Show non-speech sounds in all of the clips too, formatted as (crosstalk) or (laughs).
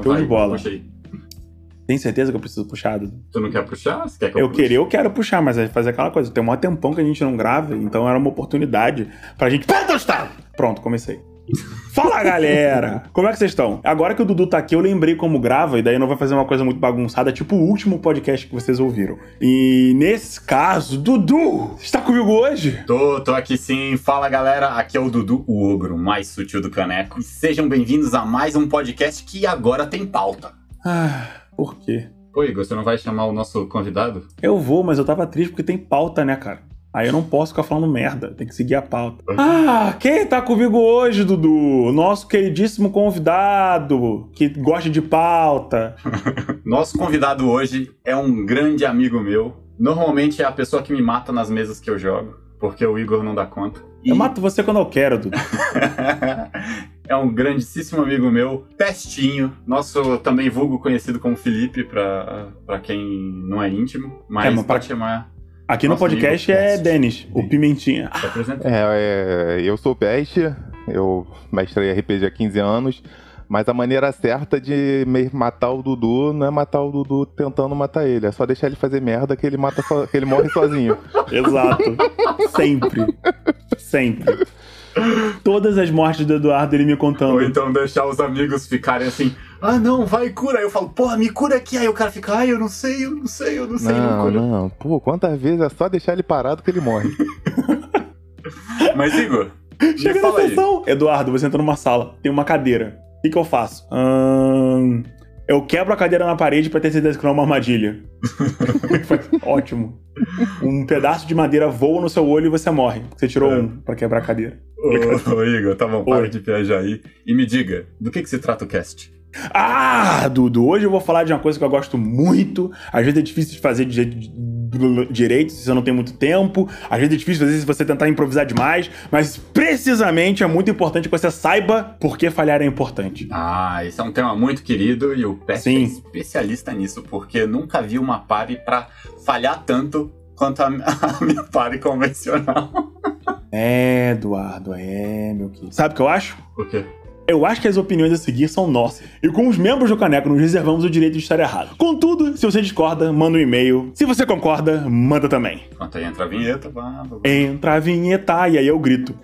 Então Show de bola. puxa aí. Tem certeza que eu preciso puxar? Dudu? Tu não quer puxar? Você quer que eu, Eu puxe? queria, eu quero puxar, mas é fazer aquela coisa. Tem um maior tempão que a gente não grava, então era uma oportunidade pra gente. Pronto, comecei. Fala galera! Como é que vocês estão? Agora que o Dudu tá aqui, eu lembrei como grava, e daí não vai fazer uma coisa muito bagunçada, tipo o último podcast que vocês ouviram. E nesse caso, Dudu, você está comigo hoje? Tô, tô aqui sim. Fala galera, aqui é o Dudu, o ogro mais sutil do caneco. E sejam bem-vindos a mais um podcast que agora tem pauta. Ah, por quê? Pô, Igor, você não vai chamar o nosso convidado? Eu vou, mas eu tava triste porque tem pauta, né, cara? Aí eu não posso ficar falando merda, tem que seguir a pauta. Ah, quem tá comigo hoje, Dudu? Nosso queridíssimo convidado, que gosta de pauta. (laughs) Nosso convidado hoje é um grande amigo meu. Normalmente é a pessoa que me mata nas mesas que eu jogo, porque o Igor não dá conta. E Eu mato você quando eu quero, Dudu. (laughs) é um grandíssimo amigo meu, Pestinho, nosso também vulgo conhecido como Felipe, pra, pra quem não é íntimo, mas, É, mas pra- pode chamar. Aqui no podcast amigo é. Denis, o Pimentinha. Apresenta. É, é, eu sou o Peste, eu mestrei RPG há 15 anos, mas a maneira certa de matar o Dudu não é matar o Dudu tentando matar ele, é só deixar ele fazer merda que ele, mata so- que ele morre sozinho. (laughs) Exato. Sempre. Sempre. Todas as mortes do Eduardo ele me Ou contando. então deixar os amigos ficarem assim, ah não, vai cura. Aí eu falo, porra, me cura aqui. Aí o cara fica, ai, eu não sei, eu não sei, eu não sei, não, Não, cura. não, pô, quantas vezes é só deixar ele parado que ele morre. (laughs) Mas Igor, Chega na fala aí. sessão. Eduardo, você entra numa sala, tem uma cadeira. O que, que eu faço? Ahn, eu quebro a cadeira na parede pra ter certeza que não é uma armadilha. (laughs) Ótimo. Um pedaço de madeira voa no seu olho e você morre. Você tirou É. um pra quebrar a cadeira. Ô, ô, Igor, tá bom, para Oi. de viajar aí. E me diga, do que, que se trata o cast? Ah, Dudu, hoje eu vou falar de uma coisa que eu gosto muito. Às vezes é difícil de fazer de jeito direito se você não tem muito tempo. Às vezes é difícil fazer se você tentar improvisar demais. Mas precisamente é muito importante que você saiba por que falhar é importante. Ah, esse é um tema muito querido e o Pest é especialista nisso, porque nunca vi uma party pra falhar tanto quanto a, (laughs) a minha party convencional. É, Eduardo, é, meu querido. Sabe o que eu acho? Por quê? Eu acho que as opiniões a seguir são nossas. E com os membros do Caneco, nos reservamos o direito de estar errado. Contudo, se você discorda, manda um e-mail. Se você concorda, manda também. Enquanto aí entra a vinheta, vá, vá. Entra a vinheta e aí eu grito.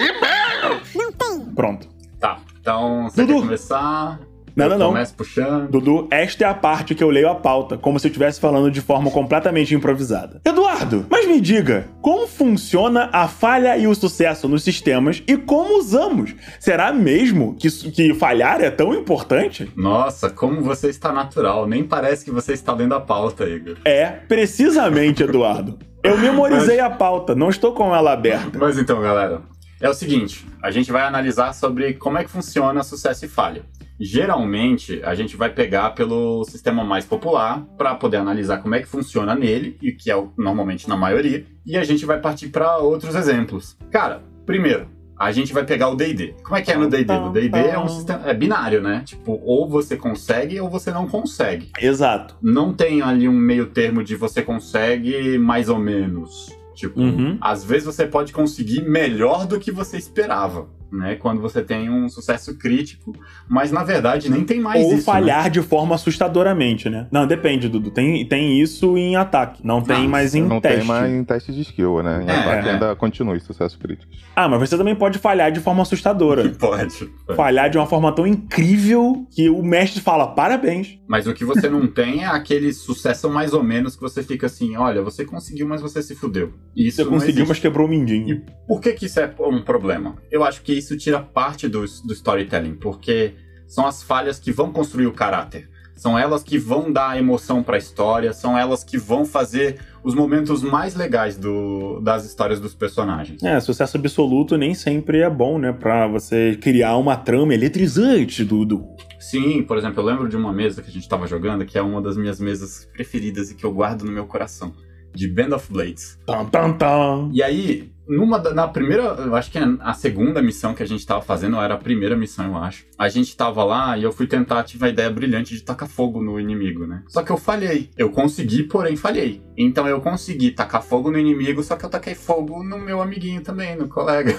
Pronto. Tá, então você Dudu. quer começar? Não, não, não. Começa puxando. Dudu, esta é a parte que eu leio a pauta, como se eu estivesse falando de forma completamente improvisada. Eduardo, mas me diga, como funciona a falha e o sucesso nos sistemas e como usamos? Será mesmo que, que falhar é tão importante? Nossa, como você está natural. Nem parece que você está lendo a pauta, Igor. É, precisamente, Eduardo. Eu (laughs) memorizei a pauta, não estou com ela aberta. Mas então, galera, é o seguinte: a gente vai analisar sobre como é que funciona sucesso e falha. Geralmente, a gente vai pegar pelo sistema mais popular para poder analisar como é que funciona nele, e que é normalmente na maioria, e a gente vai partir para outros exemplos. Cara, primeiro, a gente vai pegar o D&D. Como é que é no D&D? No D&D é um sistema é binário, né? Tipo, ou você consegue ou você não consegue. Exato. Não tem ali um meio termo de você consegue mais ou menos. Tipo, Uhum. às vezes você pode conseguir melhor do que você esperava, né? Quando você tem um sucesso crítico, mas na verdade nem tem mais Ou isso. né? falhar de forma assustadoramente, né? Não, depende, Dudu. Tem, tem isso em ataque, não tem Não, mais em não teste. tem mais em teste de skill, né? Em É, ataque é. ainda continua sucesso crítico. Ah, mas você também pode falhar de forma assustadora. né? (laughs) Pode. pode. falhar de uma forma tão incrível que o mestre fala parabéns. Mas o que você não tem é aquele sucesso mais ou menos que você fica assim, olha, você conseguiu, mas você se fudeu. Isso Você não conseguiu, existe. mas quebrou o mindinho. Por que, que isso é um problema? Eu acho que isso tira parte do, do storytelling, porque são as falhas que vão construir o caráter. São elas que vão dar emoção pra história, são elas que vão fazer os momentos mais legais do- das histórias dos personagens. É, sucesso absoluto nem sempre é bom, né? Pra você criar uma trama eletrizante, Dudu. Sim, por exemplo, eu lembro de uma mesa que a gente tava jogando, que é uma das minhas mesas preferidas e que eu guardo no meu coração. De Band of Blades. Tan, tan, tan. E aí, numa na primeira, eu acho que é a segunda missão que a gente tava fazendo, ou era a primeira missão, eu acho. A gente tava lá e eu fui tentar, tive a ideia brilhante de tacar fogo no inimigo, né? Só que eu falhei. Eu consegui, porém falhei. Então eu consegui tacar fogo no inimigo, só que eu taquei fogo no meu amiguinho também, no colega.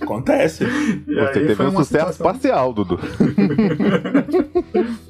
Acontece. E Você aí teve foi um sucesso situação- parcial, Dudu. (laughs)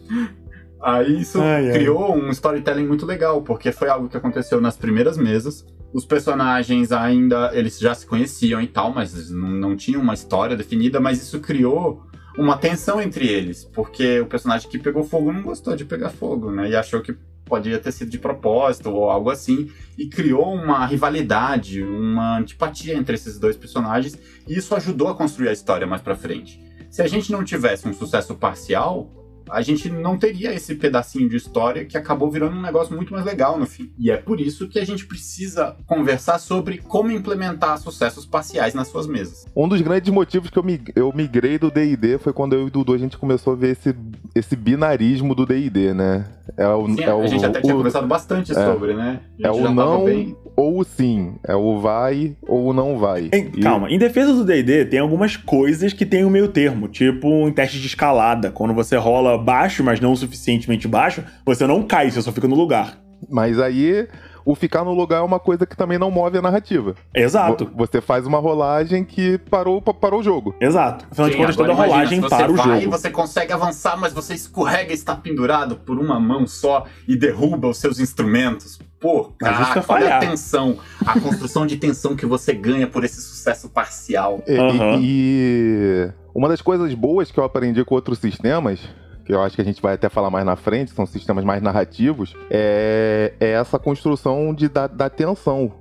Aí isso Ai, ai. criou um storytelling muito legal, porque foi algo que aconteceu nas primeiras mesas. Os personagens ainda, eles já se conheciam e tal, mas não, não tinham uma história definida, mas isso criou uma tensão entre eles, porque o personagem que pegou fogo não gostou de pegar fogo, né? E achou que podia ter sido de propósito ou algo assim, e criou uma rivalidade, uma antipatia entre esses dois personagens, e isso ajudou a construir a história mais pra frente. Se a gente não tivesse um sucesso parcial, a gente não teria esse pedacinho de história que acabou virando um negócio muito mais legal no fim. E é por isso que a gente precisa conversar sobre como implementar sucessos parciais nas suas mesas. Um dos grandes motivos que eu, mig- eu migrei do D&D foi quando eu e o Dudu a gente começou a ver esse, esse binarismo do D&D, né? É o, Sim, é o, a gente até tinha o- conversado bastante sobre, né? É o não bem- ou o sim. É o vai ou o não vai. Em- E- Calma, em defesa do D&D tem algumas coisas que tem o meio termo, tipo em teste de escalada, quando você rola baixo, mas não o suficientemente baixo, você não cai, você só fica no lugar. Mas aí, o ficar no lugar é uma coisa que também não move a narrativa. Exato, Vo- Você faz uma rolagem que parou, parou o jogo. exato. Afinal de contas, toda imagina, rolagem para o vai, jogo. Você consegue avançar, mas você escorrega e está pendurado por uma mão só e derruba os seus instrumentos. Pô, Mas isso é cara, olha a tensão, a construção de tensão que você ganha por esse sucesso parcial. E, Aham. e uma das coisas boas que eu aprendi com outros sistemas, que eu acho que a gente vai até falar mais na frente, são sistemas mais narrativos, é, é essa construção de, da, da tensão.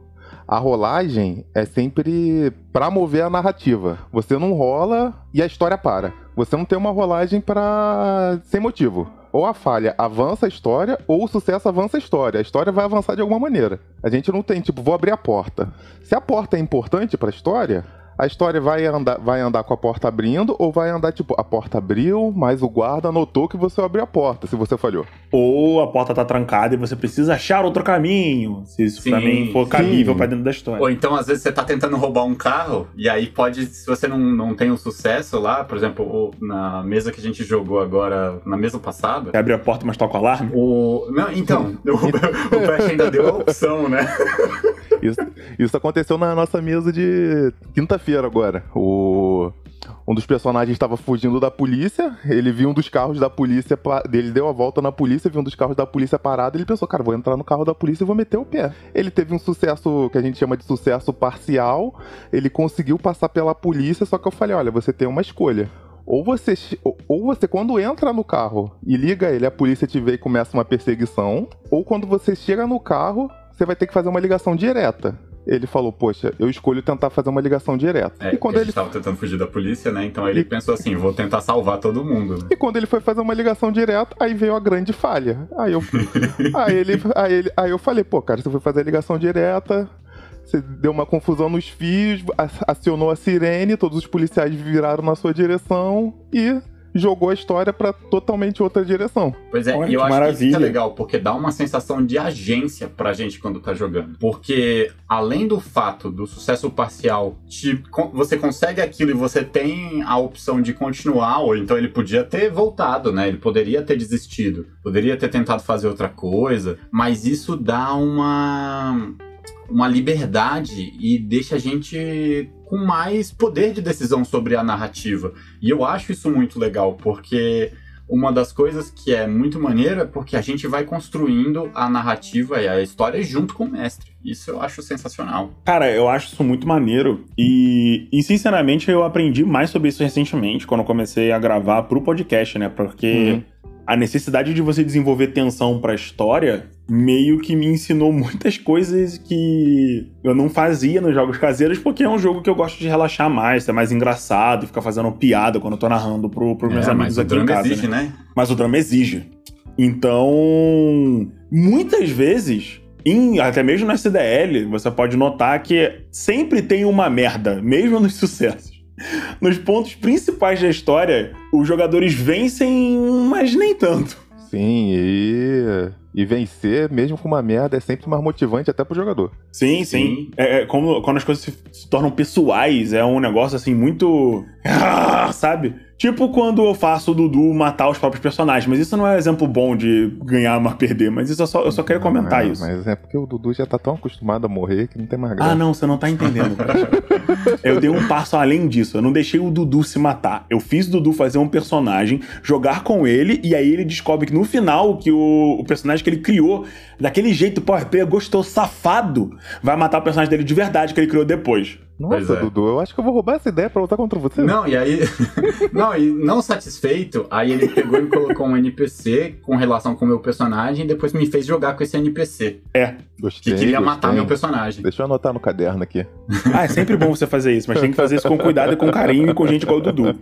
A rolagem é sempre pra mover a narrativa. Você não rola e a história para. Você não tem uma rolagem para sem motivo. Ou a falha avança a história, ou o sucesso avança a história. A história vai avançar de alguma maneira. A gente não tem, tipo, vou abrir a porta. Se a porta é importante pra história, a história vai andar, vai andar com a porta abrindo ou vai andar tipo, a porta abriu, mas o guarda notou que você abriu a porta, se você falhou. Ou a porta tá trancada e você precisa achar outro caminho, se isso Sim, também for sim. cabível pra dentro da história. Ou então, às vezes, você tá tentando roubar um carro, e aí pode, se você não, não tem um sucesso lá, por exemplo, na mesa que a gente jogou agora, na mesa passada, Você abre a porta, mas toca o alarme? o. Não, então, (laughs) o, o Pet ainda deu a opção, né? (laughs) Isso, isso aconteceu na nossa mesa de quinta-feira agora. O um dos personagens estava fugindo da polícia, ele viu um dos carros da polícia, ele deu a volta na polícia, viu um dos carros da polícia parado, ele pensou, cara, vou entrar no carro da polícia e vou meter o pé. Ele teve um sucesso que a gente chama de sucesso parcial, ele conseguiu passar pela polícia, só que eu falei, olha, você tem uma escolha. Ou você, ou você, quando entra no carro e liga ele, a polícia te vê e começa uma perseguição, ou quando você chega no carro, você vai ter que fazer uma ligação direta. Ele falou, poxa, eu escolho tentar fazer uma ligação direta. É, e, quando ele, gente tava tentando fugir da polícia, né? Então ele E- pensou assim, vou tentar salvar todo mundo. né? e quando ele foi fazer uma ligação direta, aí veio a grande falha. Aí eu, (laughs) aí ele, aí ele, aí eu falei, pô, cara, você foi fazer a ligação direta, você deu uma confusão nos fios, acionou a sirene, todos os policiais viraram na sua direção e jogou a história pra totalmente outra direção. Pois é, Olha e eu que acho que isso é maravilha. legal, porque dá uma sensação de agência pra gente quando tá jogando. Porque, além do fato do sucesso parcial, te- você consegue aquilo e você tem a opção de continuar, ou então ele podia ter voltado, né? Ele poderia ter desistido, poderia ter tentado fazer outra coisa, mas isso dá uma uma liberdade e deixa a gente com mais poder de decisão sobre a narrativa. E eu acho isso muito legal, porque uma das coisas que é muito maneira é porque a gente vai construindo a narrativa e a história junto com o mestre. Isso eu acho sensacional. Cara, eu acho isso muito maneiro e, e, sinceramente, eu aprendi mais sobre isso recentemente, quando eu comecei a gravar pro podcast, né? Porque Uhum. A necessidade de você desenvolver tensão pra história meio que me ensinou (laughs) muitas coisas que eu não fazia nos jogos caseiros, porque é um jogo que eu gosto de relaxar mais, ser mais engraçado, ficar fazendo piada quando eu tô narrando pro, meus É, amigos mas o aqui em drama casa. exige, né? né? mas o drama exige. Então, muitas vezes, em- até mesmo no SDL, você pode notar que sempre tem uma merda, mesmo nos (laughs) sucessos. Nos pontos principais da história, os jogadores vencem, mas nem tanto. Sim, e. E vencer, mesmo com uma merda, é sempre mais motivante até pro jogador. Sim, sim. Sim. É, é como quando as coisas se, se tornam pessoais, é um negócio assim muito. Ah, (laughs) sabe? Tipo quando eu faço o Dudu matar os próprios personagens, mas isso não é exemplo bom de ganhar mas perder, mas isso eu só, eu só quero comentar É, isso. Mas é porque o Dudu já tá tão acostumado a morrer que não tem mais graça. Ah, não, você não tá entendendo. (laughs) eu dei um passo além disso. Eu não deixei o Dudu se matar. Eu fiz o Dudu fazer um personagem, jogar com ele, e aí ele descobre que no final, que o, o personagem que ele criou, daquele jeito, pô, gostou, safado, vai matar o personagem dele de verdade que ele criou depois. Nossa, é. Dudu, eu acho que eu vou roubar essa ideia pra lutar contra você. Não, e aí. (laughs) não, e não satisfeito, aí ele pegou e colocou um NPC com relação com o meu personagem e depois me fez jogar com esse NPC. Gostei. Que queria gostei. matar meu personagem. Deixa eu anotar no caderno aqui. (laughs) Ah, é sempre bom você fazer isso, mas tem que fazer isso com cuidado e com carinho e com gente igual o Dudu.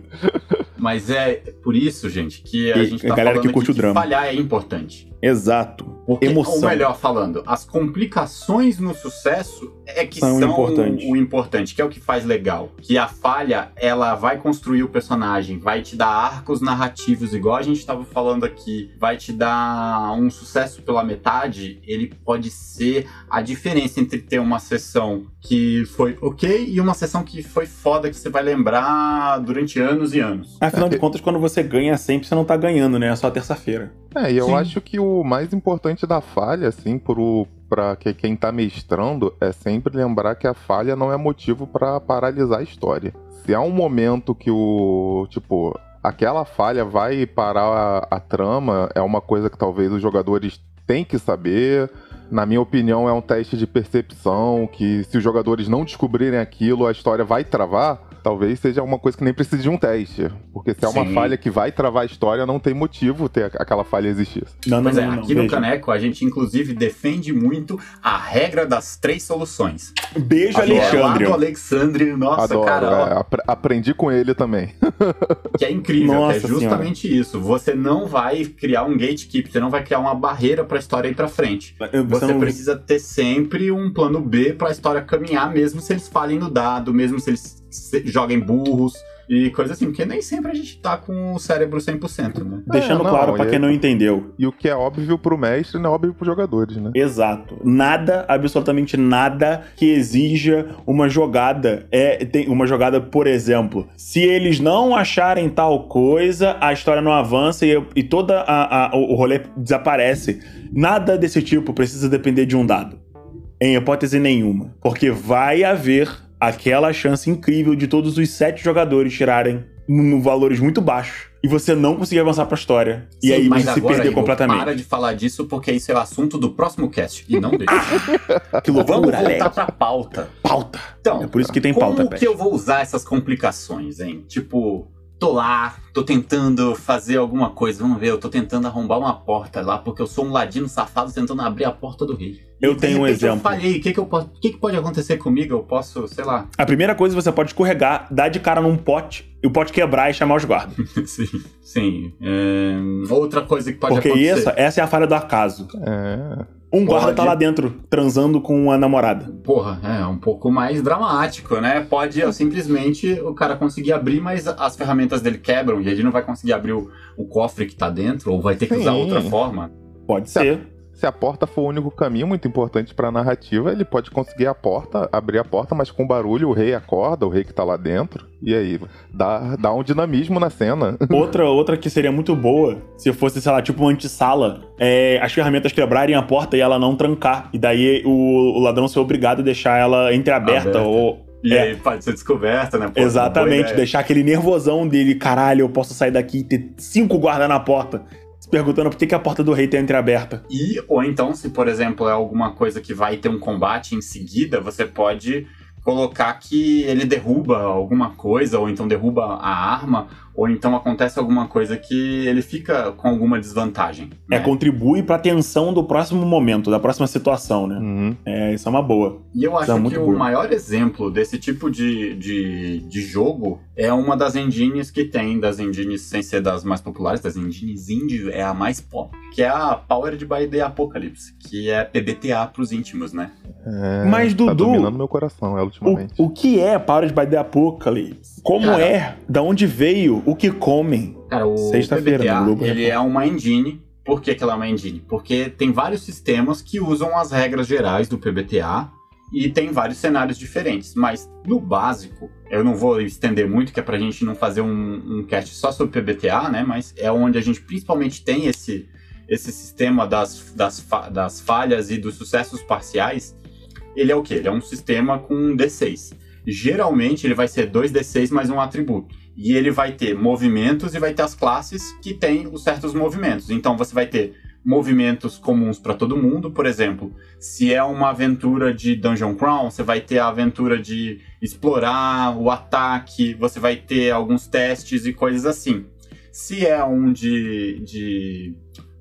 Mas é por isso, gente, que a E gente a tá galera falando que curte o drama. falhar é importante. Exato. Porque, Emoção. ou melhor falando, as complicações no sucesso é que São são, importantes. o importante, que é o que faz legal. Que a falha, ela vai construir o personagem, vai te dar arcos narrativos, igual a gente tava falando aqui, vai te dar um sucesso pela metade, ele pode ser a diferença entre ter uma sessão que foi ok e uma sessão que foi foda, que você vai lembrar durante anos e anos. Afinal de contas, quando você ganha sempre, você não tá ganhando, né? É só terça-feira. É, e eu Sim. acho que o mais importante da falha, assim, pro, pra que, quem tá mestrando, é sempre lembrar que a falha não é motivo pra paralisar a história. Se há um momento que o. Tipo, aquela falha vai parar a, a trama, é uma coisa que talvez os jogadores têm que saber. Na minha opinião, é um teste de percepção que se os jogadores não descobrirem aquilo, a história vai travar. Talvez seja uma coisa que nem precise de um teste. Porque se é uma Sim. falha que vai travar a história, não tem motivo ter aquela falha existir. Não, não, Pois é, não, não. aqui no Beijo. Caneco a gente inclusive defende muito a regra das três soluções. Beijo, Que é lá Alexandre. Alexandre, nossa, Adoro, cara, é, apre- aprendi com ele também. (laughs) que é incrível, Nossa que é justamente isso. Você não vai criar um gatekeeper, você não vai criar uma barreira pra história ir pra frente. Você Você não- precisa ter sempre um plano B pra história caminhar, mesmo se eles falhem no dado, mesmo se eles se- joguem burros e coisa assim, porque nem sempre a gente tá com o cérebro 100%, né? Deixando É, não, claro pra e- quem não entendeu. E o que é óbvio pro mestre não é óbvio pros jogadores, né? Exato. Nada, absolutamente nada que exija uma jogada. É tem uma jogada, por exemplo, se eles não acharem tal coisa, a história não avança e, e toda a, a- o rolê desaparece. Nada desse tipo precisa depender de um dado. Em hipótese nenhuma. Porque vai haver aquela chance incrível de todos os sete jogadores tirarem no valores muito baixos e você não conseguir avançar pra história. e Sim, aí mas você se agora, perder Igor, completamente. Para de falar disso, porque isso é o assunto do próximo cast. E não deixa. Que Vamos loucura, voltar pra pauta. Pauta. Então, É por isso que tem como pauta, que Pet. eu vou usar essas complicações, hein? Tipo, tô lá, tô tentando fazer alguma coisa. Vamos ver, eu tô tentando arrombar uma porta lá, porque eu sou um ladino safado tentando abrir a porta do rei. Eu tenho um repente, Eu exemplo. falhei, o que que, eu posso, o que que pode acontecer comigo? Eu posso, sei lá. A primeira coisa você pode escorregar, dar de cara num pote e o pote quebrar e chamar os guardas. (laughs) sim, sim. É, outra coisa que pode Porque acontecer. essa, essa é a falha do acaso. É. Um guarda Pode. tá lá dentro, transando com a namorada. Porra, é um pouco mais dramático, né? Pode eu, simplesmente o cara conseguir abrir, mas as ferramentas dele quebram e ele não vai conseguir abrir o, o cofre que tá dentro, ou vai ter que usar Sim. outra forma. Pode ser. Se a porta for o único caminho muito importante pra narrativa, ele pode conseguir a porta, abrir a porta, mas com barulho o rei acorda, o rei que tá lá dentro. E aí, dá, dá um dinamismo na cena. (laughs) Outra, outra que seria muito boa, se fosse, sei lá, tipo uma antessala, é as ferramentas quebrarem a porta e ela não trancar. E daí o, o ladrão ser obrigado a deixar ela entreaberta Aberta. ou. E É. aí pode ser descoberta, né? Pô, Exatamente, deixar aquele nervosão dele, caralho, eu posso sair daqui e ter cinco guardas na porta. Perguntando por que, que a porta do rei tá entreaberta. E, ou então, se por exemplo é alguma coisa que vai ter um combate em seguida, você pode colocar que ele derruba alguma coisa, ou então derruba a arma, ou então acontece alguma coisa que ele fica com alguma desvantagem. É, né? contribui pra tensão do próximo momento, da próxima situação, né? Uhum. É, isso é uma boa. E eu acho é que muito o boa. maior exemplo desse tipo de, de, de jogo é uma das engines que tem, das engines sem ser das mais populares, das engines indie, é a mais pop, que é a Powered by the Apocalypse, que é PBTA pros íntimos, né? É, Mas, Tá Dudu- dominando meu coração, é ultimamente. O, o que é Powered by the Apocalypse? Como Cara. é? Da onde veio? O que comem? Cara, o Sexta-feira, no Globo ele é uma engine. Por que, que ela é uma engine? Porque tem vários sistemas que usam as regras gerais do PBTA e tem vários cenários diferentes. Mas no básico, eu não vou estender muito, que é pra gente não fazer um, um cast só sobre PBTA, né? Mas é onde a gente principalmente tem esse, esse sistema das, das, das falhas e dos sucessos parciais. Ele é o quê? Ele é um sistema com um D6. Geralmente ele vai ser 2D6 mais um atributo. E ele vai ter movimentos e vai ter as classes que têm os certos movimentos. Então você vai ter movimentos comuns para todo mundo, por exemplo, se é uma aventura de Dungeon Crawl, você vai ter a aventura de explorar o ataque, você vai ter alguns testes e coisas assim. Se é um de, de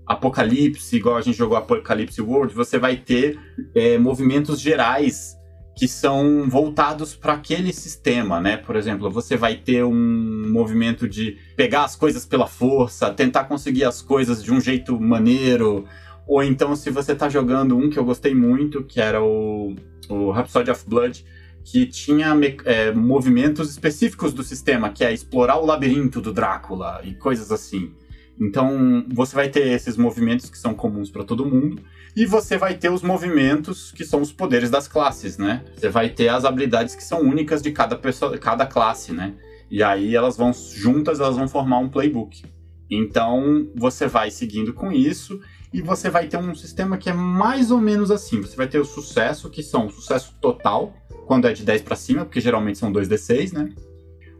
Apocalipse, igual a gente jogou Apocalipse World, você vai ter é, movimentos gerais que são voltados para aquele sistema, né? Por exemplo, você vai ter um movimento de pegar as coisas pela força, tentar conseguir as coisas de um jeito maneiro, ou então se você tá jogando um que eu gostei muito, que era o, o Rhapsody of Blood, que tinha é, movimentos específicos do sistema, que é explorar o labirinto do Drácula e coisas assim. Então, você vai ter esses movimentos que são comuns para todo mundo, e você vai ter os movimentos que são os poderes das classes, né? Você vai ter as habilidades que são únicas de cada pessoa, cada classe, né? E aí elas vão juntas, elas vão formar um playbook. Então, você vai seguindo com isso e você vai ter um sistema que é mais ou menos assim. Você vai ter o sucesso, que são o sucesso total, quando é de 10 para cima, porque geralmente são 2d6, né?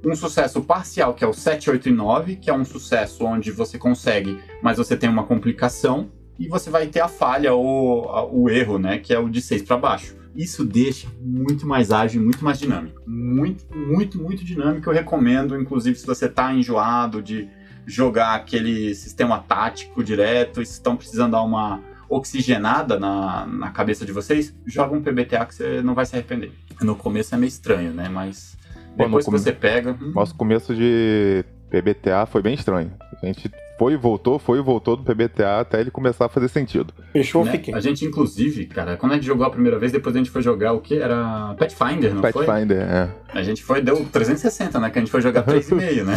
Um sucesso parcial, que é o 7, 8 e 9, que é um sucesso onde você consegue, mas você tem uma complicação. E você vai ter a falha ou a- o erro, né? Que é o de 6 para baixo. Isso deixa muito mais ágil, muito mais dinâmico. Muito, muito, muito dinâmico. Eu recomendo, inclusive, se você tá enjoado de jogar aquele sistema tático direto e se estão precisando dar uma oxigenada na, na cabeça de vocês, joga um PBTA que você não vai se arrepender. No começo é meio estranho, né? Mas depois que come- você pega. hum, Nosso começo de PBTA foi bem estranho. A gente foi e voltou, foi e voltou do PBTA até ele começar a fazer sentido. Fechou, né? fiquei. A gente, inclusive, cara, quando a gente jogou a primeira vez, depois a gente foi jogar o que? Era Pathfinder, não foi? Pathfinder, é. A gente foi, deu 360, né? Que a gente foi jogar 3,5, né?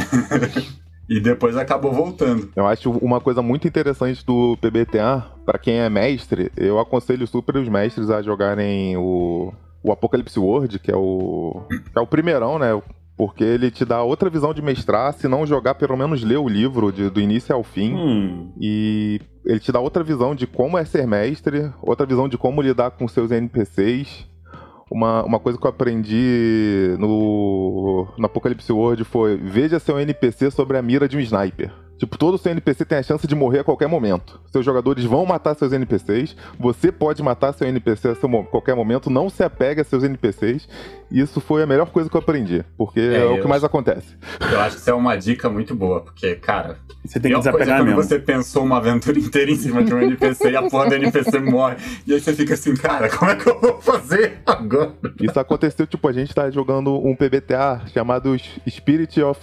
(laughs) e depois acabou voltando. Eu acho uma coisa muito interessante do PBTA, pra quem é mestre, eu aconselho super os mestres a jogarem o, o Apocalypse World, que é o, que é o primeirão, né? Porque ele te dá outra visão de mestrar, se não jogar, pelo menos ler o livro de- do início ao fim. Hum, E ele te dá outra visão de como é ser mestre, outra visão de como lidar com seus NPCs. Uma, uma coisa que eu aprendi no, no Apocalipse World foi: veja seu NPC sobre a mira de um sniper. Tipo, todo seu NPC tem a chance de morrer a qualquer momento. Seus jogadores vão matar seus NPCs, você pode matar seu NPC a seu mo- qualquer momento, não se apegue a seus NPCs. E isso foi a melhor coisa que eu aprendi, porque é, É, o que mais acontece. Eu acho que isso é uma dica muito boa, porque, cara, você tem que coisa é desapegar quando mesmo. você pensou uma aventura (laughs) inteira em cima de um NPC e a porra do NPC morre. E aí você fica assim, cara, como é que eu vou fazer agora? Isso aconteceu, tipo, a gente tá jogando um PBTA chamado Spirit of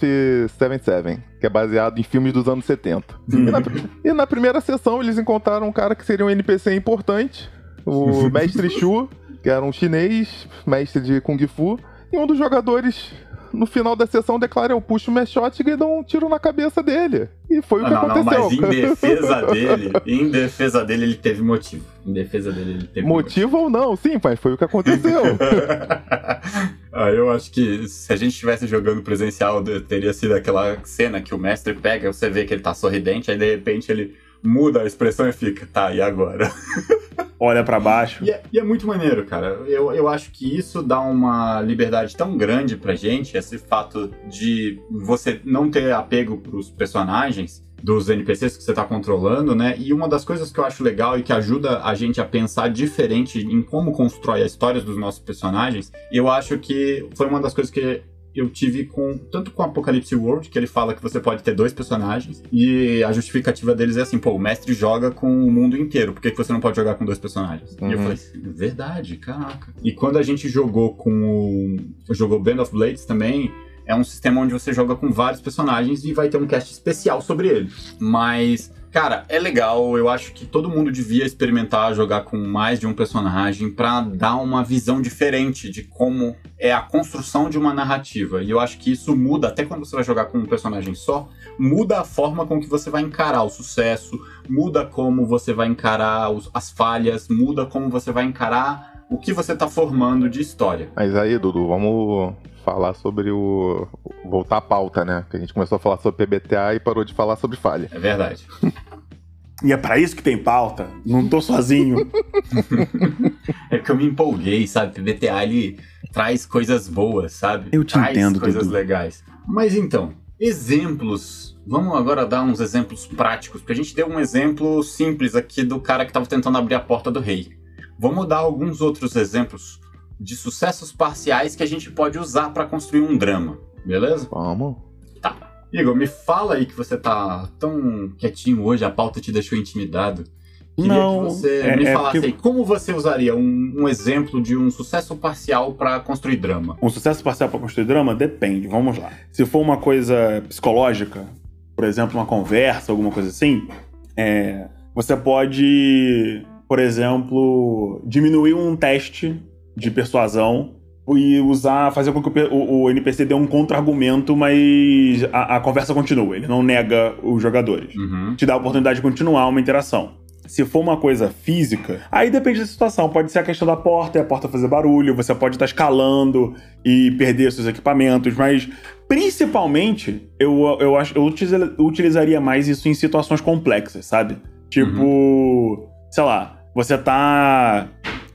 77, que é baseado em filmes dos anos 70. E, na, e na primeira sessão eles encontraram um cara que seria um NPC importante, o (laughs) Mestre Shu, que era um chinês, mestre de Kung Fu, e um dos jogadores. No final da sessão declara eu puxo o meu shot e dou um tiro na cabeça dele. E foi o que não, não, aconteceu. mas em (laughs) defesa dele, em defesa dele, ele teve motivo. Em defesa dele, ele teve Motivo ou não, sim, mas foi o que aconteceu. (laughs) ah, eu acho que se a gente estivesse jogando presencial, teria sido aquela cena que o mestre pega, você vê que ele tá sorridente, aí de repente ele muda a expressão e fica, tá, e agora? (laughs) Olha pra baixo. E é, e é muito maneiro, cara. Eu, eu acho que isso dá uma liberdade tão grande pra gente, esse fato de você não ter apego pros personagens dos NPCs que você tá controlando, né? E uma das coisas que eu acho legal e que ajuda a gente a pensar diferente em como constrói as histórias dos nossos personagens, eu acho que foi uma das coisas que eu tive com tanto com Apocalypse World, que ele fala que você pode ter dois personagens, e a justificativa deles é assim, pô, o mestre joga com o mundo inteiro, por que, que você não pode jogar com dois personagens? E eu Uhum. falei assim, verdade, caraca. E quando a gente jogou com o. jogou Band of Blades também, é um sistema onde você joga com vários personagens e vai ter um cast especial sobre ele. Mas Cara, é legal. Eu acho que todo mundo devia experimentar jogar com mais de um personagem pra dar uma visão diferente de como é a construção de uma narrativa. E eu acho que isso muda, até quando você vai jogar com um personagem só, muda a forma com que você vai encarar o sucesso, muda como você vai encarar os- as falhas, muda como você vai encarar o que você tá formando de história. Mas aí, Dudu, vamos falar sobre o. voltar à pauta, né? Que a gente começou a falar sobre PBTA e parou de falar sobre falha. É verdade. (laughs) E é pra isso que tem pauta. Não tô sozinho. (laughs) É que eu me empolguei, sabe? PBTA ele traz coisas boas, sabe? Eu te traz entendo, coisas Dudu. legais. Mas então, exemplos. Vamos agora dar uns exemplos práticos, porque a gente deu um exemplo simples aqui do cara que tava tentando abrir a porta do rei. Vamos dar alguns outros exemplos de sucessos parciais que a gente pode usar pra construir um drama, beleza? Vamos. Igor, me fala aí que você tá tão quietinho hoje, a pauta te deixou intimidado. Queria Não, que você é- me é falasse porque- aí, como você usaria um, um exemplo de um sucesso parcial pra construir drama? Um sucesso parcial pra construir drama? Depende, vamos lá. Se for uma coisa psicológica, por exemplo, uma conversa, alguma coisa assim, é, você pode, por exemplo, diminuir um teste de persuasão e usar, fazer com que o o, NPC dê um contra-argumento, mas a, a conversa continua, ele não nega os jogadores Uhum. te dá a oportunidade de continuar uma interação. Se for uma coisa física, aí depende da situação. Pode ser a questão da porta e a porta fazer barulho, você pode estar escalando e perder seus equipamentos, mas principalmente eu, eu acho eu utiliza- utilizaria mais isso em situações complexas, sabe? Tipo, sei lá, você tá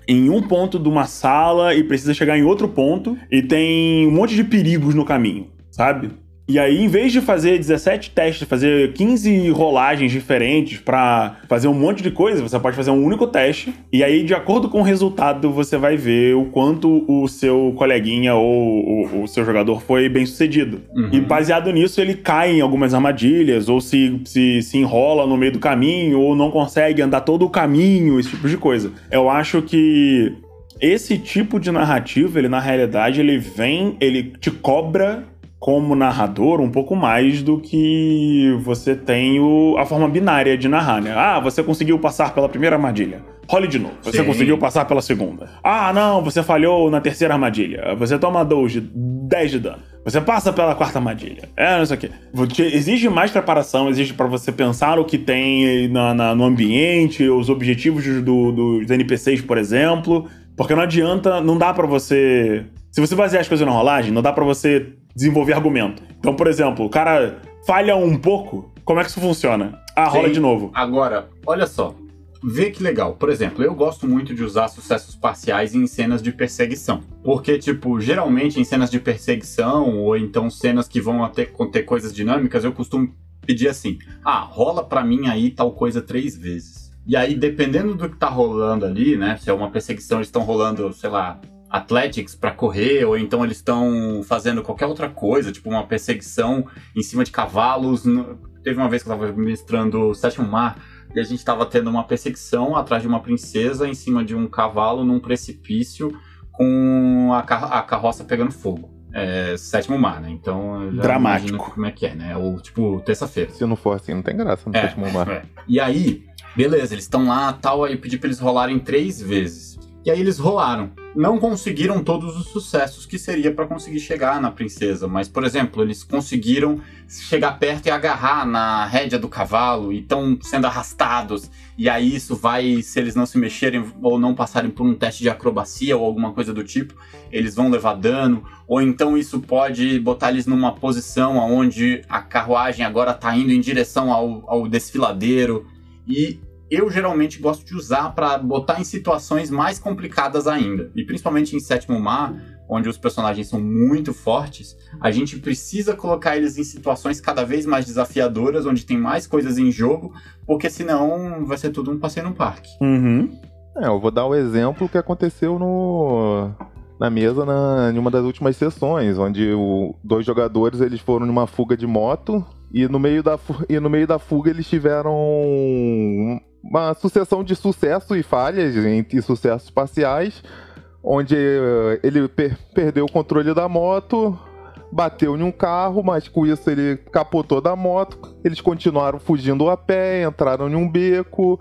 em um ponto de uma sala e precisa chegar em outro ponto e tem um monte de perigos no caminho, sabe? E aí, em vez de fazer 17 testes, fazer 15 rolagens diferentes pra fazer um monte de coisa, você pode fazer um único teste. E aí, de acordo com o resultado, você vai ver o quanto o seu coleguinha ou o, o seu jogador foi bem sucedido. Uhum. E baseado nisso, ele cai em algumas armadilhas, ou se, se, se enrola no meio do caminho, ou não consegue andar todo o caminho, esse tipo de coisa. Eu acho que esse tipo de narrativa, ele na realidade, ele vem, ele te cobra como narrador um pouco mais do que você tem o- a forma binária de narrar, né? Ah, você conseguiu passar pela primeira armadilha. Role de novo. Você Sim. conseguiu passar pela segunda. Ah, não, você falhou na terceira armadilha. Você toma 2 de 10 de dano. Você passa pela quarta armadilha. É, não sei o quê. Exige mais preparação, exige pra você pensar o que tem na- na- no ambiente, os objetivos do- dos NPCs, por exemplo. Porque não adianta, não dá pra você. Se você basear as coisas na rolagem, não dá pra você desenvolver argumento. Então, por exemplo, o cara falha um pouco, como é que isso funciona? Ah, rola Sim. de novo. Agora, olha só. Vê que legal. Por exemplo, eu gosto muito de usar sucessos parciais em cenas de perseguição. Porque, tipo, geralmente em cenas de perseguição, ou então cenas que vão ter, conter coisas dinâmicas, eu costumo pedir assim: ah, rola pra mim aí tal coisa três vezes. E aí, dependendo do que tá rolando ali, né? Se é uma perseguição, eles estão rolando, sei lá, athletics pra correr, ou então eles estão fazendo qualquer outra coisa, tipo uma perseguição em cima de cavalos. Teve uma vez que eu tava ministrando o Sétimo Mar, e a gente tava tendo uma perseguição atrás de uma princesa em cima de um cavalo num precipício com a, car- a carroça pegando fogo. É, sétimo mar, né? Então já Dramático. como é que é, né? Ou tipo, terça-feira. Se não for assim, não tem graça no É, sétimo mar. é. E aí, beleza, eles estão lá tal, aí eu pedi pra eles rolarem três vezes. E aí eles rolaram. Não conseguiram todos os sucessos que seria pra conseguir chegar na princesa, mas, por exemplo, eles conseguiram chegar perto e agarrar na rédea do cavalo e estão sendo arrastados. E aí isso vai, se eles não se mexerem ou não passarem por um teste de acrobacia ou alguma coisa do tipo, eles vão levar dano. Ou então isso pode botar eles numa posição onde a carruagem agora tá indo em direção ao, ao desfiladeiro. E eu geralmente gosto de usar para botar em situações mais complicadas ainda. E principalmente em Sétimo Mar, onde os personagens são muito fortes, a gente precisa colocar eles em situações cada vez mais desafiadoras, onde tem mais coisas em jogo, porque senão vai ser tudo um passeio no parque. Uhum. É, eu vou dar o exemplo que aconteceu no na mesa na, em uma das últimas sessões, onde o, dois jogadores eles foram numa fuga de moto e no meio da, e no meio da fuga eles tiveram uma sucessão de sucessos e falhas entre sucessos parciais, onde eh, ele per- perdeu o controle da moto, bateu em um carro, mas com isso ele capotou da moto. Eles continuaram fugindo a pé, entraram em um beco.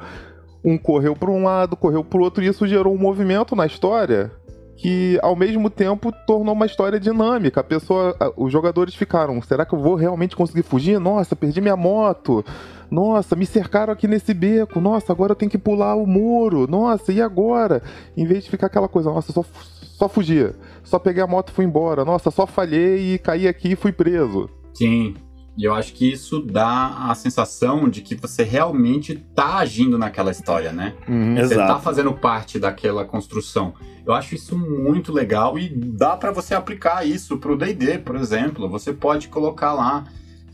Um correu para um lado, correu para o outro, e isso gerou um movimento na história que ao mesmo tempo tornou uma história dinâmica. A pessoa, os jogadores ficaram, será que eu vou realmente conseguir fugir? Nossa, perdi minha moto. Nossa, me cercaram aqui nesse beco. Nossa, agora eu tenho que pular o muro. Nossa, e agora? Em vez de ficar aquela coisa, nossa, só só fugia. Só peguei a moto e fui embora. Nossa, só falhei e caí aqui e fui preso. Sim. E eu acho que isso dá a sensação de que você realmente tá agindo naquela história, né? Uhum, você exato. tá fazendo parte daquela construção. Eu acho isso muito legal e dá para você aplicar isso pro D&D, por exemplo. Você pode colocar lá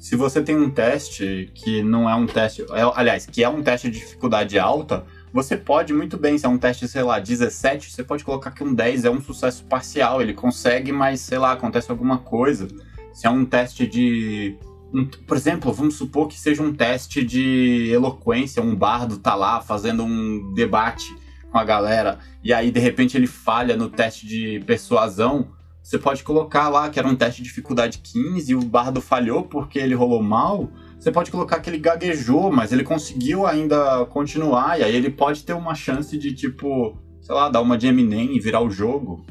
se você tem um teste que não é um teste, é, aliás, que é um teste de dificuldade alta, você pode muito bem, se é um teste, sei lá, 17, você pode colocar que um 10 é um sucesso parcial, ele consegue, mas sei lá, acontece alguma coisa. Se é um teste de por exemplo, vamos supor que seja um teste de eloquência, um bardo tá lá fazendo um debate com a galera, e aí de repente ele falha no teste de persuasão, você pode colocar lá que era um teste de dificuldade 15 e o bardo falhou porque ele rolou mal. Você pode colocar que ele gaguejou, mas ele conseguiu ainda continuar, e aí ele pode ter uma chance de, tipo, sei lá, dar uma de Eminem e virar o jogo.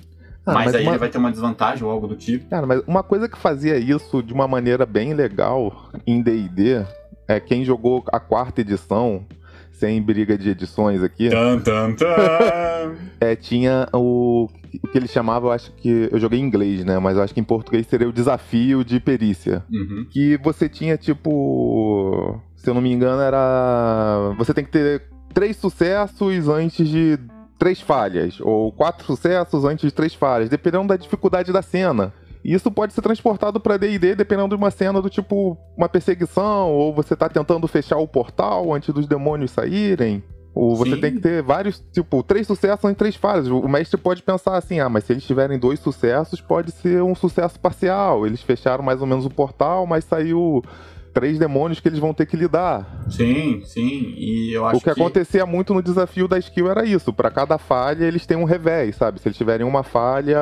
Ah, mas, aí uma... ele vai ter uma desvantagem ou algo do tipo. Cara, mas uma coisa que fazia isso de uma maneira bem legal em D&D é quem jogou a quarta edição, sem briga de edições aqui. Tan, tan. (laughs) é, tinha o, o que ele chamava, eu acho que. Eu joguei em inglês, né? Mas eu acho que em português seria o desafio de perícia. Uhum. Que você tinha, tipo. Se eu não me engano, era. Você tem que ter três sucessos antes de três falhas. Ou quatro sucessos antes de três falhas, dependendo da dificuldade da cena. E isso pode ser transportado para D&D dependendo de uma cena do tipo uma perseguição, ou você tá tentando fechar o portal antes dos demônios saírem. Ou você Sim. tem que ter vários, tipo, três sucessos em três falhas. O mestre pode pensar assim, ah, mas se eles tiverem dois sucessos, pode ser um sucesso parcial. Eles fecharam mais ou menos o portal, mas saiu três demônios que eles vão ter que lidar. Sim, sim. E eu acho O que, acontecia muito no desafio da skill era isso. Pra cada falha, eles têm um revés, sabe? Se eles tiverem uma falha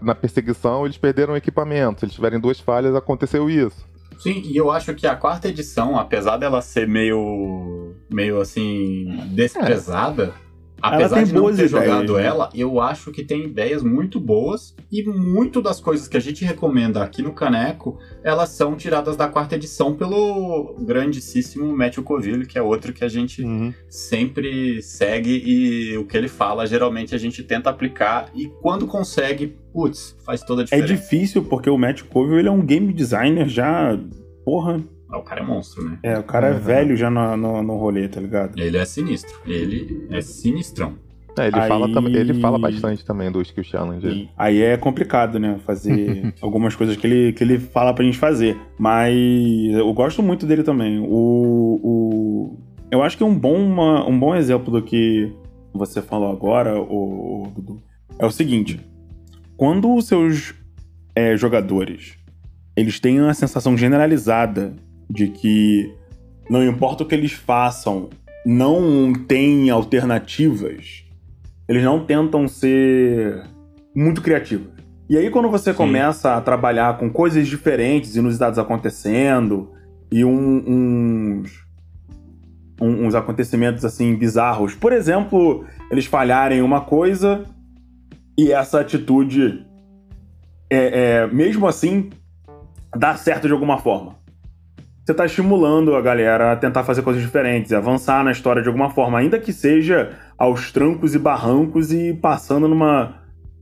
na perseguição, eles perderam o equipamento. Se eles tiverem duas falhas, aconteceu isso. Sim, e eu acho que a quarta edição, apesar dela ser meio. meio assim. desprezada. Apesar de não ter ideias, jogado né? ela, eu acho que tem ideias muito boas e muito das coisas que a gente recomenda aqui no Caneco, elas são tiradas da quarta edição pelo grandíssimo Matthew Coville, que é outro que a gente sempre segue e o que ele fala, geralmente a gente tenta aplicar e quando consegue, putz, faz toda a É diferença. difícil porque o Matt Coville ele é um game designer já. Porra. Ah, O cara é monstro, né? É, o cara é Uhum. velho já no, no, no rolê, tá ligado? Ele é sinistro. Ele é sinistrão. É, ele, Aí- fala, tam- ele fala bastante também do Skill Challenge. E aí é complicado, né? Fazer (laughs) algumas coisas que ele, que ele fala pra gente fazer. Mas eu gosto muito dele também. O, o... Eu acho que um bom, uma- um bom exemplo do que você falou agora, o, o Dudu, é o seguinte. Quando os seus é, jogadores eles têm uma sensação generalizada de que não importa o que eles façam, não tem alternativas, eles não tentam ser muito criativos. E aí, quando você Sim. começa a trabalhar com coisas diferentes, inusitadas acontecendo, e um- uns, um- uns acontecimentos assim bizarros, por exemplo, eles falharem em uma coisa e essa atitude, é, é, mesmo assim, dá certo de alguma forma. Você está estimulando a galera a tentar fazer coisas diferentes, avançar na história de alguma forma, ainda que seja aos trancos e barrancos e passando numa,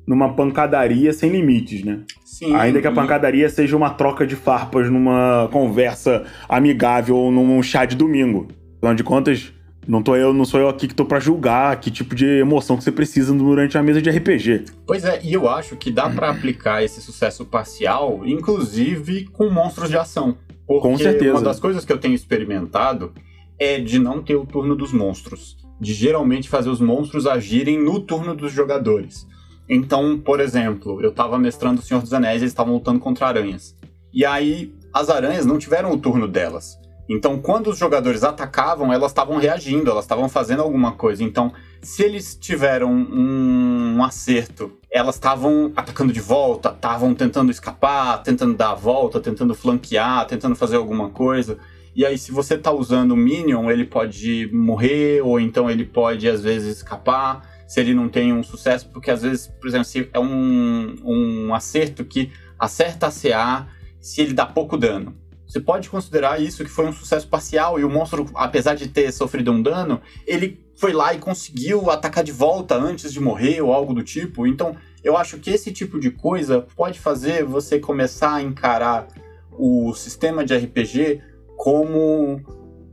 numa pancadaria sem limites, né? Sim. Ainda que a pancadaria seja uma troca de farpas numa conversa amigável ou num chá de domingo. Afinal de contas, não, tô eu, não sou eu aqui que tô pra julgar que tipo de emoção que você precisa durante a mesa de RPG. Pois é, e eu acho que dá pra aplicar esse sucesso parcial, inclusive com monstros de ação. Porque Com certeza. uma das coisas que eu tenho experimentado é de não ter o turno dos monstros. De geralmente fazer os monstros agirem no turno dos jogadores. Então, por exemplo, eu tava mestrando o Senhor dos Anéis e eles estavam lutando contra aranhas. E aí, as aranhas não tiveram o turno delas. Então, quando os jogadores atacavam, elas estavam reagindo, elas estavam fazendo alguma coisa. Então, se eles tiveram um, acerto, elas estavam atacando de volta, estavam tentando escapar, tentando dar a volta, tentando flanquear, tentando fazer alguma coisa. E aí, se você tá usando o Minion, ele pode morrer, ou então ele pode, às vezes, escapar, se ele não tem um sucesso, porque às vezes, por exemplo, se é um, um acerto que acerta a CA se ele dá pouco dano. Você pode considerar isso que foi um sucesso parcial e o monstro, apesar de ter sofrido um dano, ele foi lá e conseguiu atacar de volta antes de morrer ou algo do tipo. Então, eu acho que esse tipo de coisa pode fazer você começar a encarar o sistema de RPG como,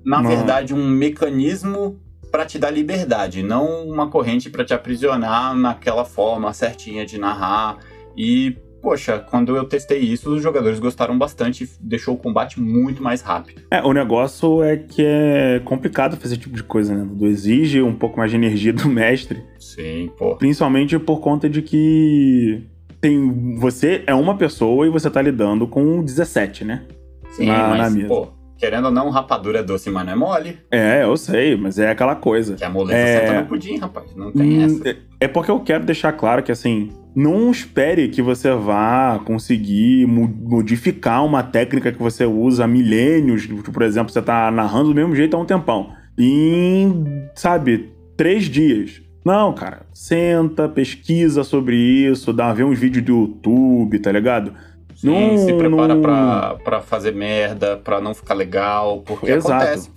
na Não. verdade, um mecanismo para te dar liberdade, não uma corrente para te aprisionar naquela forma certinha de narrar. E, poxa, quando eu testei isso, os jogadores gostaram bastante e deixou o combate muito mais rápido. É, o negócio é que é complicado fazer esse tipo de coisa, né? Dudu? Exige um pouco mais de energia do mestre. Sim, pô. Principalmente por conta de que tem você é uma pessoa e você tá lidando com 17, né? Sim, Na- mas, na mesa. pô, querendo ou não, rapadura é doce, mas não é mole. É, eu sei, mas é aquela coisa. Que a moleza É. senta no pudim, rapaz. Não tem Hum, essa. é- É porque eu quero deixar claro que, assim, não espere que você vá conseguir mo- modificar uma técnica que você usa há milênios. Tipo, Por exemplo, você tá narrando do mesmo jeito há um tempão. Em, sabe, três dias. Não, cara. Senta, pesquisa sobre isso, dá vê uns vídeos do YouTube, tá ligado? Sim, não- se prepara não- pra, pra fazer merda, pra não ficar legal, porque Exato. acontece.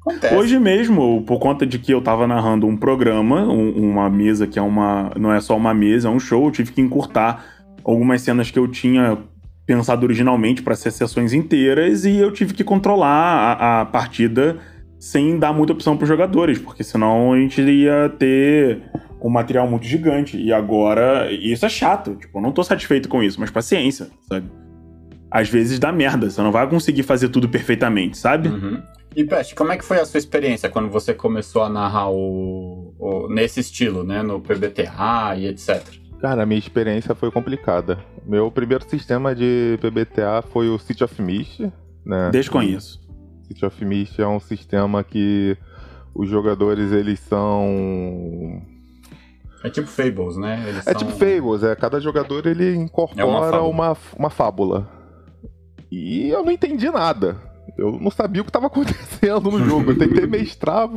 Acontece. Hoje mesmo, por conta de que eu tava narrando um programa, um- uma mesa que é uma. não é só uma mesa, é um show, eu tive que encurtar algumas cenas que eu tinha pensado originalmente para ser sessões inteiras e eu tive que controlar a, a partida sem dar muita opção pros jogadores, porque senão a gente ia ter um material muito gigante. E agora, e isso é chato, tipo, eu não tô satisfeito com isso, mas paciência, sabe? Às vezes dá merda, você não vai conseguir fazer tudo perfeitamente, sabe? Uhum. E Peste, como é que foi a sua experiência quando você começou a narrar o, o- nesse estilo, né? No PBTA e etc. Cara, a minha experiência foi complicada. Meu primeiro sistema de PBTA foi o City of Mist, né? Desconheço. City of Mist é um sistema que os jogadores eles são É tipo Fables, né? Eles É são- tipo Fables, é cada jogador ele É uma incorpora fábula. uma, uma fábula. E eu não entendi nada. Eu não sabia o que estava (laughs) acontecendo no jogo. Eu tentei (laughs) mestrar,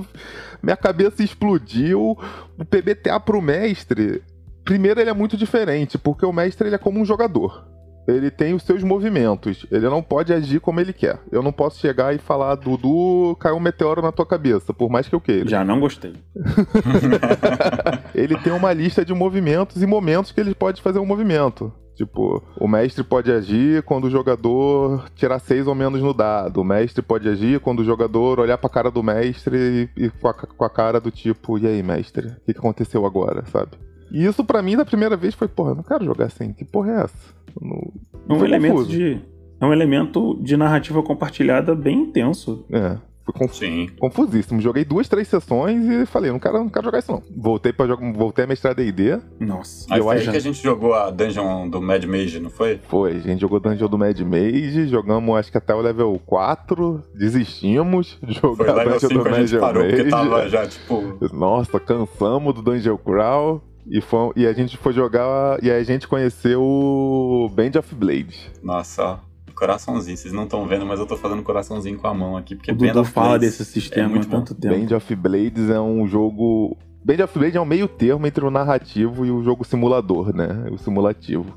minha cabeça explodiu. O PBTA pro mestre, primeiro ele é muito diferente, porque o mestre ele é como um jogador. Ele tem os seus movimentos. Ele não pode agir como ele quer. Eu não posso chegar e falar, Dudu, caiu um meteoro na tua cabeça, por mais que eu queira. Já não gostei. (laughs) (laughs) ele tem uma lista de movimentos e momentos que ele pode fazer um movimento. Tipo, o mestre pode agir quando o jogador tirar seis ou menos no dado. O mestre pode agir quando o jogador olhar pra cara do mestre e, e com, a, com a cara do tipo, e aí, mestre? O que, que aconteceu agora, sabe? E isso pra mim, da primeira vez, foi, porra, eu não quero jogar assim. Que porra é essa? Não- É um elemento confuso. de. É um elemento de narrativa compartilhada bem intenso. É, foi confuso. Sim. Confusíssimo. Joguei duas, três sessões e falei, não quero, não quero jogar isso não. Voltei para jogar, voltei a mestrar D&D. Nossa. Aí Eu foi aí acho- que a gente jogou a dungeon do Mad Mage, não foi? Foi, a gente jogou Dungeon do Mad Mage, jogamos acho que até o level 4, desistimos de Foi jogar level Dungeon 5 do a gente Mad parou, porque Mage. tava já, tipo... Nossa, cansamos do Dungeon Crawl e, foi, e a gente foi jogar e a gente conheceu o Band of Blade. Nossa, ó. Coraçãozinho, vocês não estão vendo, mas eu tô fazendo coraçãozinho com a mão aqui, porque O Band Dudu of fala Blades desse sistema há muito bom. tanto tempo. Band of Blades é um jogo. Band of Blade é um meio termo entre o narrativo e o jogo simulador, né? O simulativo.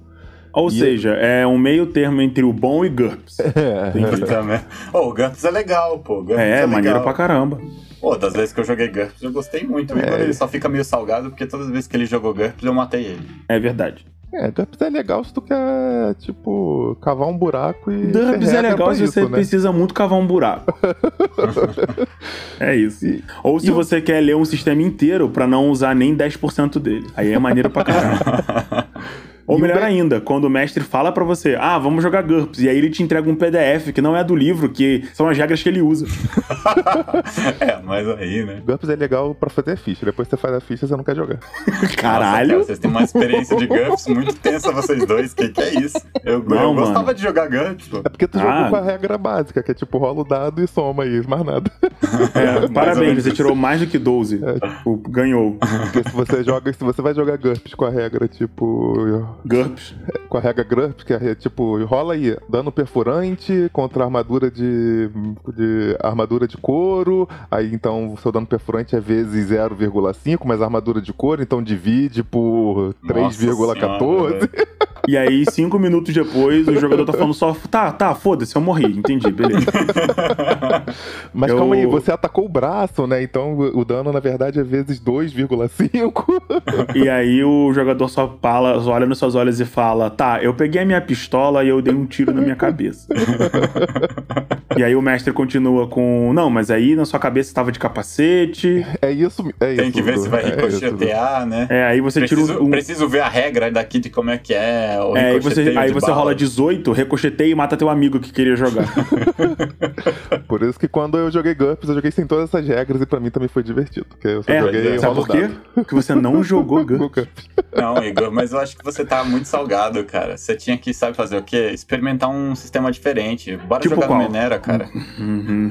Ou E- seja, é um meio termo entre o bom e GURPS. (laughs) É. Entendi. Também. Oh, o GURPS é legal, pô. GURPS É, é, maneiro pra caramba. Pô, das vezes que eu joguei GURPS eu gostei muito. É. quando ele só fica meio salgado, porque todas as vezes que ele jogou GURPS eu matei ele. É verdade. É, GURPS é legal se tu quer, tipo, cavar um buraco e. GURPS é legal se você isso, né? precisa muito cavar um buraco. (laughs) é isso. E- Ou se e o- você quer ler um sistema inteiro pra não usar nem 10% dele. Aí é maneiro pra caramba. (laughs) Ou E melhor ainda, quando o mestre fala pra você, ah, vamos jogar GURPS, e aí ele te entrega um PDF que não é do livro, que são as regras que ele usa. (laughs) é, mas aí, né? GURPS é legal pra fazer a ficha. Depois que você faz a ficha, você não quer jogar. (laughs) Nossa, Caralho! cara, vocês têm uma experiência de GURPS muito tensa, vocês dois. Que que é isso? Eu, Não, eu gostava de jogar GURPS, pô. É porque tu Ah. jogou com a regra básica, que é tipo rola o dado e soma aí, mais nada. É, (laughs) parabéns, você tirou mais do que 12. Tipo, ganhou. Porque se você joga, se você vai jogar GURPS com a regra, tipo. GURPS. Com a regra GURPS, que é tipo, rola aí, dano perfurante contra armadura de. de armadura de couro. Aí então o seu dano perfurante é vezes 0,5, mas armadura de couro, então divide por Nossa 3,14. (laughs) E aí, cinco minutos depois, o jogador tá falando só, tá, tá, foda-se, eu morri. Entendi, beleza. (laughs) Mas Eu- calma aí, você atacou o braço, né? Então o dano na verdade é vezes 2,5. E aí o jogador só fala, só olha nos seus olhos e fala: Tá, eu peguei a minha pistola e eu dei um tiro na minha cabeça. e aí o mestre continua com: Não, mas aí na sua cabeça estava de capacete. É isso, é isso. Tem que ver se vai é ricochetear, né? É, aí você Preciso, tira um. preciso ver a regra daqui de como é que é o É, aí você, aí você bala. rola 18, ricocheteia e mata teu amigo que queria jogar. (laughs) Por isso que quando eu joguei GURPS, eu joguei sem todas essas regras e pra mim também foi divertido. Porque eu só É, joguei sabe por quê? Porque você não (laughs) jogou GURPS. Não, Igor, mas eu acho que você tá muito salgado, cara. Você tinha que, sabe fazer o quê? Experimentar um sistema diferente. Bora Tipo jogar qual? no Menera, cara. Uhum.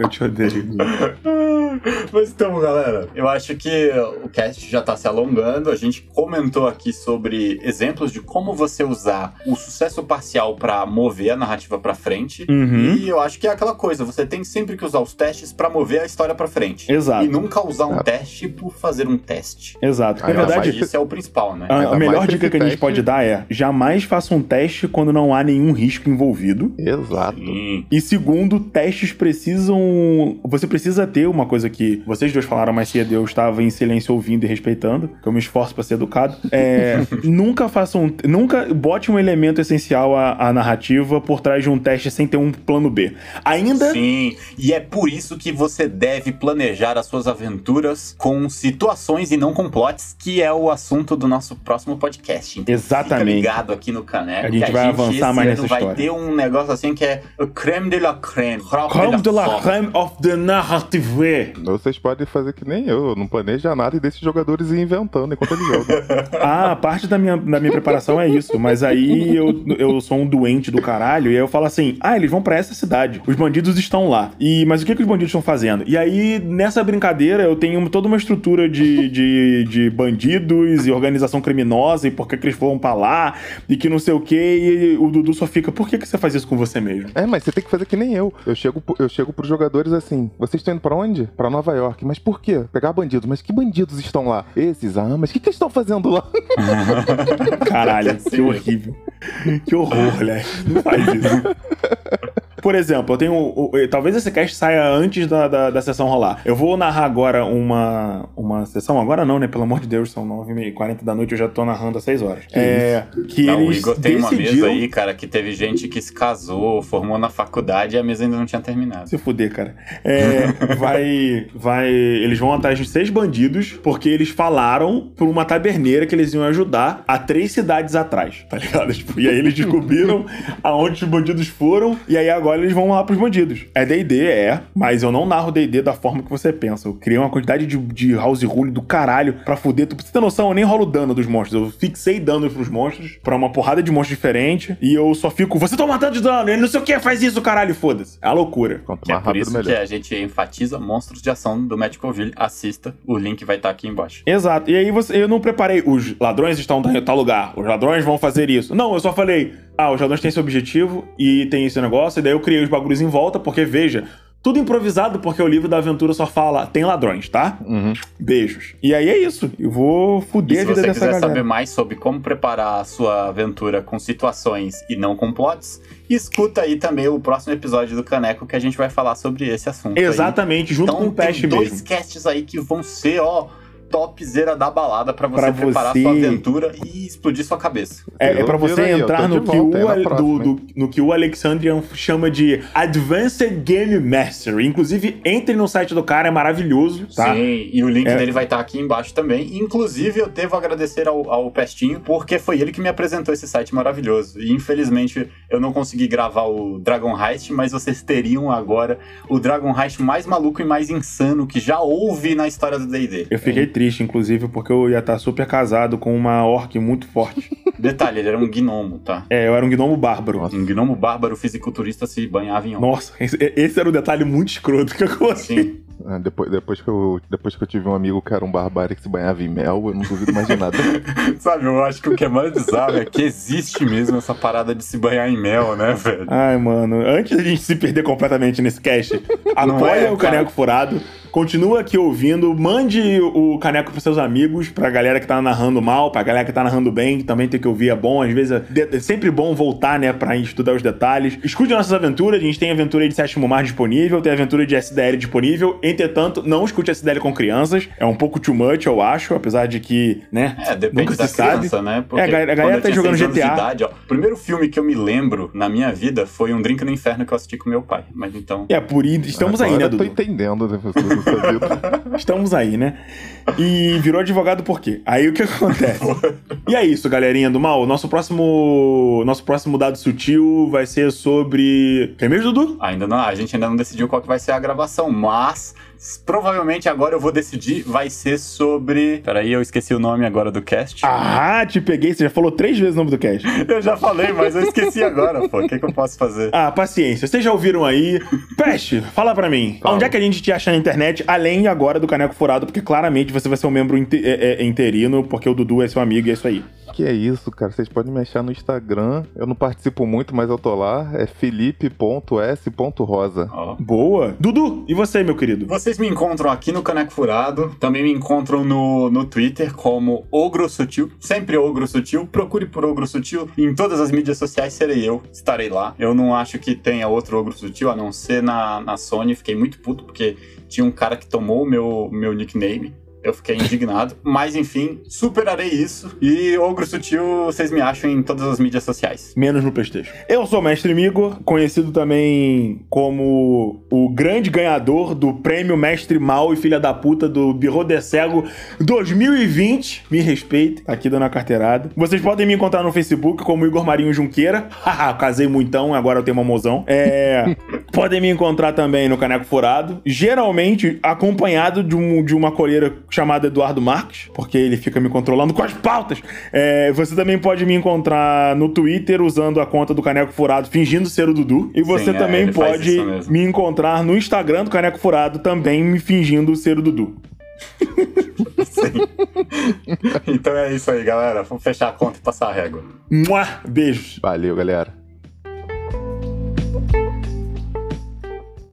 Eu te odeio. (laughs) (laughs) Mas então, galera, eu acho que o cast já tá se alongando. A gente comentou aqui sobre exemplos de como você usar o sucesso parcial pra mover a narrativa pra frente. Uhum. E eu acho que é aquela coisa, você tem sempre que usar os testes pra mover a história pra frente. Exato. E nunca usar um Exato. teste por fazer um teste. Exato. Na verdade, isso é o principal, né? A, a melhor dica que a gente teste- pode dar é: jamais faça um teste quando não há nenhum risco envolvido. Exato. Sim. E segundo, testes precisam. Você precisa ter uma coisa que vocês dois falaram mais cedo, eu estava em silêncio ouvindo e respeitando, que eu me esforço para ser educado. É, (laughs) nunca faça um. Nunca bote um elemento essencial à, à narrativa por trás de um teste sem ter um plano B. Ainda. Sim, e é por isso que você deve planejar as suas aventuras com situações e não com plots, que é o assunto do nosso próximo podcast. Então, Exatamente. Fica ligado aqui no Caneco. A gente vai avançar esse mais nessa vai história. ter um negócio assim que é o creme de la creme. Crème de la crème of the narrative. Vocês podem fazer que nem eu, eu não planejo nada e deixo os jogadores ir inventando enquanto eles jogam. (laughs) Ah, parte da minha, da minha preparação é isso. Mas aí eu, eu sou um doente do caralho. E aí eu falo assim: ah, eles vão pra essa cidade. Os bandidos estão lá. E, mas o que, que os bandidos estão fazendo? E aí, nessa brincadeira, eu tenho toda uma estrutura de, de, de bandidos e organização criminosa e por que, que eles foram pra lá e que não sei o que. E o Dudu só fica: por que, que você faz isso com você mesmo? É, mas você tem que fazer que nem eu. Eu chego, eu chego pros jogadores assim: vocês estão indo pra onde? Pra Nova York. Mas por quê? Pegar bandidos. Mas que bandidos estão lá? Esses, ah, mas o que, que eles estão fazendo lá? (laughs) Caralho, que horrível. Que horror, moleque. Não faz isso. Por exemplo, eu tenho. o- o- Talvez esse cast saia antes da, da, da sessão rolar. Eu vou narrar agora uma, uma sessão. Agora não, né? Pelo amor de Deus, são 9h40 da noite, eu já tô narrando há 6 horas. é. Que Não, o eles Igor tem uma mesa decidiram. aí, cara, que teve gente que se casou, formou na faculdade e a mesa ainda não tinha terminado. Se fuder, cara. É, (laughs) vai. Vai. Eles vão atrás de seis bandidos, porque eles falaram por uma taberneira que eles iam ajudar a três cidades atrás, tá ligado? Tipo, e aí eles descobriram aonde os bandidos foram, e aí agora eles vão lá pros bandidos. É DD, é, mas eu não narro DD da forma que você pensa. Eu criei uma quantidade de, de house rule do caralho pra fuder. Tu precisa ter noção, eu nem rolo dano dos monstros. Eu fixei danos pros monstros, pra uma porrada de monstros diferente, e eu só fico, você toma tanto de dano, ele não sei o que, faz isso, caralho, foda-se. É a loucura. Quanto é mais por rápido, isso que melhor. a gente enfatiza monstros de ação do Medicoville. Assista, o link vai estar aqui embaixo. Exato. E aí você, eu não preparei. Os ladrões estão em tal lugar. Os ladrões vão fazer isso. Não, eu só falei. Ah, os ladrões têm esse objetivo e tem esse negócio. E daí eu criei os bagulhos em volta, porque veja. Tudo improvisado, porque o livro da aventura só fala tem ladrões, tá? Uhum. Beijos. E aí é isso. Eu vou E fuder se a vida você dessa quiser galera. saber mais sobre como preparar a sua aventura com situações e não com plots, escuta aí também o próximo episódio do Caneco que a gente vai falar sobre esse assunto. aí. Exatamente, junto Então com o tem Pest dois mesmo. casts aí que vão ser, ó, topzera da balada pra você Pra preparar você- sua aventura e explodir sua cabeça. É, é viro você aí, entrar no que, volta, o, do, do- no que o Alexandrian chama de Advanced Game Mastery. Inclusive, entre no site do cara, é maravilhoso, tá? Sim, e o link É. dele vai estar aqui embaixo também. Inclusive, eu devo agradecer ao, ao Pestinho, porque foi ele que me apresentou esse site maravilhoso. E infelizmente eu não consegui gravar o Dragon Heist, mas vocês teriam agora o Dragon Heist mais maluco e mais insano que já houve na história do DD. Eu fiquei triste, inclusive, porque eu ia estar super casado com uma orc muito forte. (laughs) Detalhe, ele era um gnomo, tá? É, eu era um gnomo bárbaro. Um gnomo bárbaro fisiculturista se banhava em óleo. Nossa, esse, esse era um detalhe muito escroto que eu consegui. Sim. Ah, depois, depois, que eu, depois que eu tive um amigo que era um barbário que se banhava em mel, eu não duvido mais de nada. (laughs) Sabe, eu acho que o que é mais bizarro é que existe mesmo essa parada de se banhar em mel, né, velho? Ai, mano, antes da gente se perder completamente nesse cast, apoia é, o. Caneco Furado, continua aqui ouvindo, mande o Caneco pros seus amigos, pra galera que tá narrando mal, pra galera que tá narrando bem, que também tem que ouvir, é bom, às vezes é, é sempre bom voltar, né, pra estudar os detalhes. Escute nossas aventuras, a gente tem aventura aí de Sétimo Mar disponível, tem aventura de SDL disponível, entretanto, não escute SDL com crianças, é um pouco too much, eu acho, apesar de que, né, É, depende nunca da se sabe. criança, né? Porque É, a galera- a galera tá jogando GTA. idade, ó, o primeiro filme que eu me lembro na minha vida foi Um Drink no Inferno que eu assisti com meu pai. Mas então. É, por isso, estamos aí, Agora né, eu tô entendendo né, da vida. Estamos aí, né? E virou advogado por quê? Aí o que acontece? E é isso, galerinha do mal. Nosso próximo, nosso próximo dado sutil vai ser sobre. Quem mesmo, Dudu? Ainda não, a gente ainda não decidiu qual que vai ser a gravação, mas provavelmente agora eu vou decidir, vai ser sobre. Peraí, eu esqueci o nome agora do cast. Ah, te peguei. Você já falou três vezes o nome do cast. (laughs) Eu já falei, mas eu esqueci agora, pô. O que, que eu posso fazer? Ah, paciência. Vocês já ouviram aí? Peste, fala pra mim. Onde é que a gente te acha na internet, além agora do Caneco Furado? Porque claramente você vai ser um membro inte- é, é, interino, porque o Dudu é seu amigo e é isso aí. Que é isso, cara? Vocês podem me achar no Instagram. Eu não participo muito, mas eu tô lá. É felipe.s.rosa. Ó. Boa. Dudu, e você, meu querido? Vocês me encontram aqui no Caneco Furado, também me encontram no, no Twitter como Ogro Sutil, sempre Ogro Sutil. Procure por Ogro Sutil em todas as mídias sociais, serei eu, estarei lá. Eu não acho que tenha outro Ogro Sutil, a não ser na, na Sony. Fiquei muito puto porque tinha um cara que tomou o meu, meu nickname. Eu fiquei indignado, mas enfim, superarei isso. E Ogro Sutil, vocês me acham em todas as mídias sociais. menos no PlayStation. Eu sou o Mestre Migo, conhecido também como o grande ganhador do prêmio Mestre Mal e Filha da Puta do Birro de Cego 2020. Me respeite, tá aqui dando a carteirada. Vocês podem me encontrar no Facebook como Igor Marinho Junqueira. (laughs) Haha, casei muitão, agora eu tenho uma mozão. É. (laughs) podem me encontrar também no Caneco Furado, geralmente acompanhado de, um- de uma coleira chamada Eduardo Marques, porque ele fica me controlando com as pautas. É, você também pode me encontrar no Twitter usando a conta do Caneco Furado, fingindo ser o Dudu. E você Sim, é, também faz pode me encontrar no Instagram do Caneco Furado, também me fingindo ser o Dudu. (laughs) Então é isso aí, galera. Vamos fechar a conta e passar a régua. Mua! Beijos. Valeu, galera.